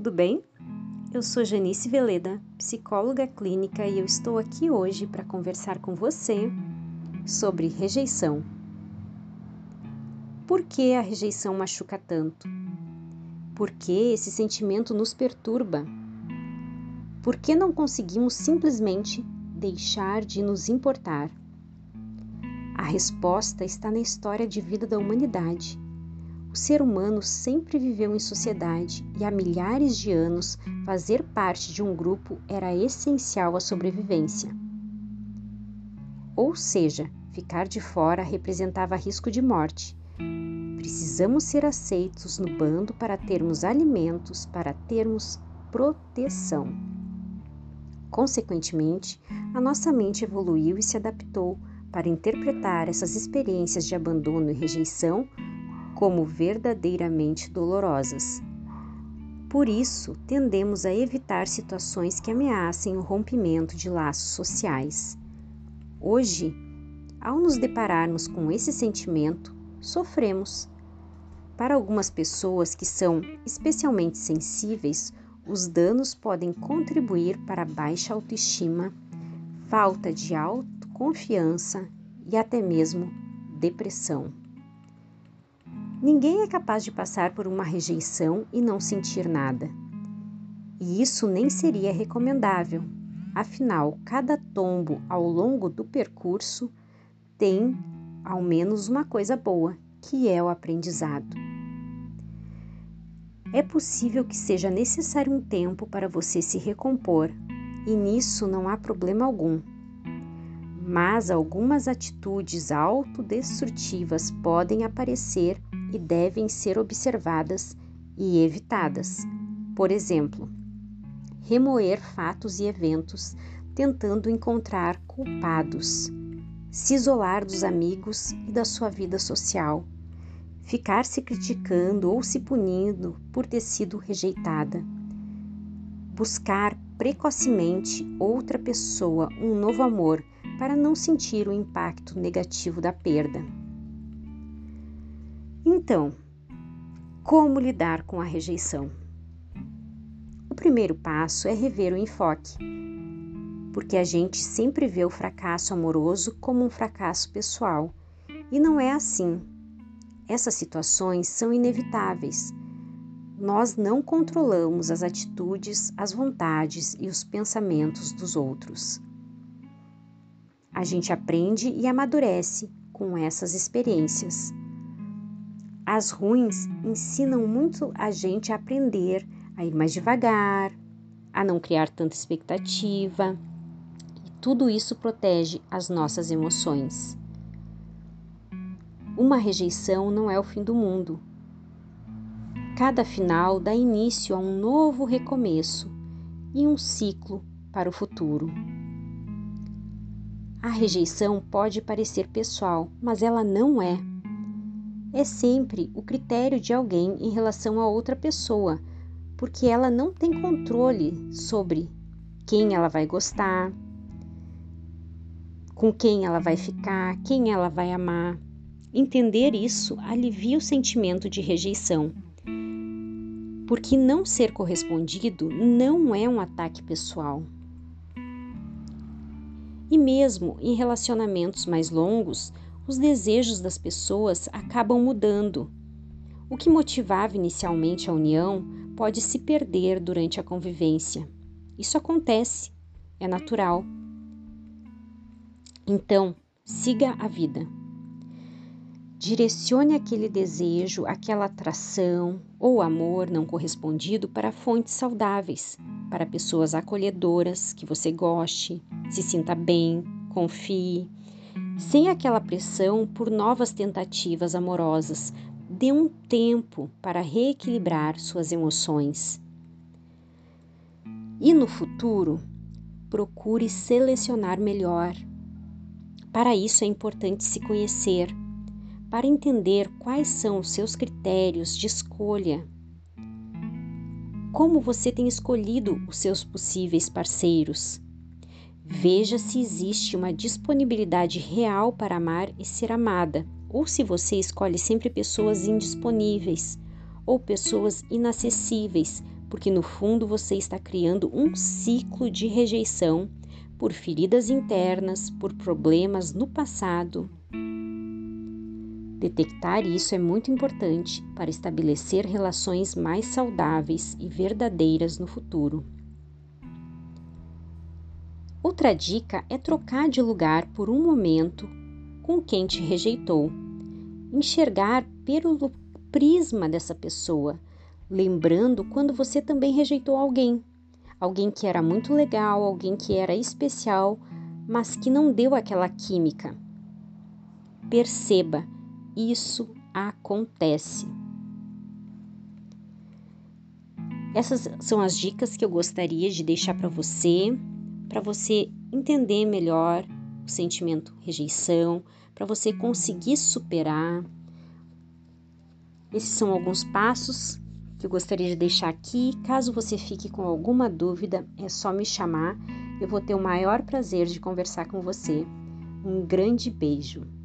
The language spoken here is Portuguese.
tudo bem? Eu sou Janice Veleda, psicóloga clínica, e eu estou aqui hoje para conversar com você sobre rejeição. Por que a rejeição machuca tanto? Por que esse sentimento nos perturba? Por que não conseguimos simplesmente deixar de nos importar? A resposta está na história de vida da humanidade o ser humano sempre viveu em sociedade e há milhares de anos fazer parte de um grupo era essencial à sobrevivência. Ou seja, ficar de fora representava risco de morte. Precisamos ser aceitos no bando para termos alimentos, para termos proteção. Consequentemente, a nossa mente evoluiu e se adaptou para interpretar essas experiências de abandono e rejeição como verdadeiramente dolorosas. Por isso, tendemos a evitar situações que ameacem o rompimento de laços sociais. Hoje, ao nos depararmos com esse sentimento, sofremos. Para algumas pessoas que são especialmente sensíveis, os danos podem contribuir para baixa autoestima, falta de autoconfiança e até mesmo depressão. Ninguém é capaz de passar por uma rejeição e não sentir nada. E isso nem seria recomendável. Afinal, cada tombo ao longo do percurso tem ao menos uma coisa boa, que é o aprendizado. É possível que seja necessário um tempo para você se recompor, e nisso não há problema algum. Mas algumas atitudes autodestrutivas podem aparecer e devem ser observadas e evitadas. Por exemplo, remoer fatos e eventos tentando encontrar culpados, se isolar dos amigos e da sua vida social, ficar se criticando ou se punindo por ter sido rejeitada, buscar precocemente outra pessoa, um novo amor, para não sentir o impacto negativo da perda. Então, como lidar com a rejeição? O primeiro passo é rever o enfoque, porque a gente sempre vê o fracasso amoroso como um fracasso pessoal, e não é assim. Essas situações são inevitáveis. Nós não controlamos as atitudes, as vontades e os pensamentos dos outros. A gente aprende e amadurece com essas experiências. As ruins ensinam muito a gente a aprender a ir mais devagar, a não criar tanta expectativa. E tudo isso protege as nossas emoções. Uma rejeição não é o fim do mundo. Cada final dá início a um novo recomeço e um ciclo para o futuro. A rejeição pode parecer pessoal, mas ela não é é sempre o critério de alguém em relação a outra pessoa, porque ela não tem controle sobre quem ela vai gostar, com quem ela vai ficar, quem ela vai amar. Entender isso alivia o sentimento de rejeição, porque não ser correspondido não é um ataque pessoal. E mesmo em relacionamentos mais longos, os desejos das pessoas acabam mudando. O que motivava inicialmente a união pode se perder durante a convivência. Isso acontece, é natural. Então, siga a vida. Direcione aquele desejo, aquela atração ou amor não correspondido para fontes saudáveis, para pessoas acolhedoras que você goste, se sinta bem, confie sem aquela pressão por novas tentativas amorosas. Dê um tempo para reequilibrar suas emoções. E no futuro, procure selecionar melhor. Para isso é importante se conhecer, para entender quais são os seus critérios de escolha. Como você tem escolhido os seus possíveis parceiros? Veja se existe uma disponibilidade real para amar e ser amada, ou se você escolhe sempre pessoas indisponíveis ou pessoas inacessíveis porque no fundo você está criando um ciclo de rejeição por feridas internas, por problemas no passado. Detectar isso é muito importante para estabelecer relações mais saudáveis e verdadeiras no futuro. Outra dica é trocar de lugar por um momento com quem te rejeitou. Enxergar pelo prisma dessa pessoa, lembrando quando você também rejeitou alguém alguém que era muito legal, alguém que era especial, mas que não deu aquela química. Perceba, isso acontece. Essas são as dicas que eu gostaria de deixar para você, para você entender melhor o sentimento rejeição, para você conseguir superar. Esses são alguns passos que eu gostaria de deixar aqui. Caso você fique com alguma dúvida, é só me chamar. Eu vou ter o maior prazer de conversar com você. Um grande beijo.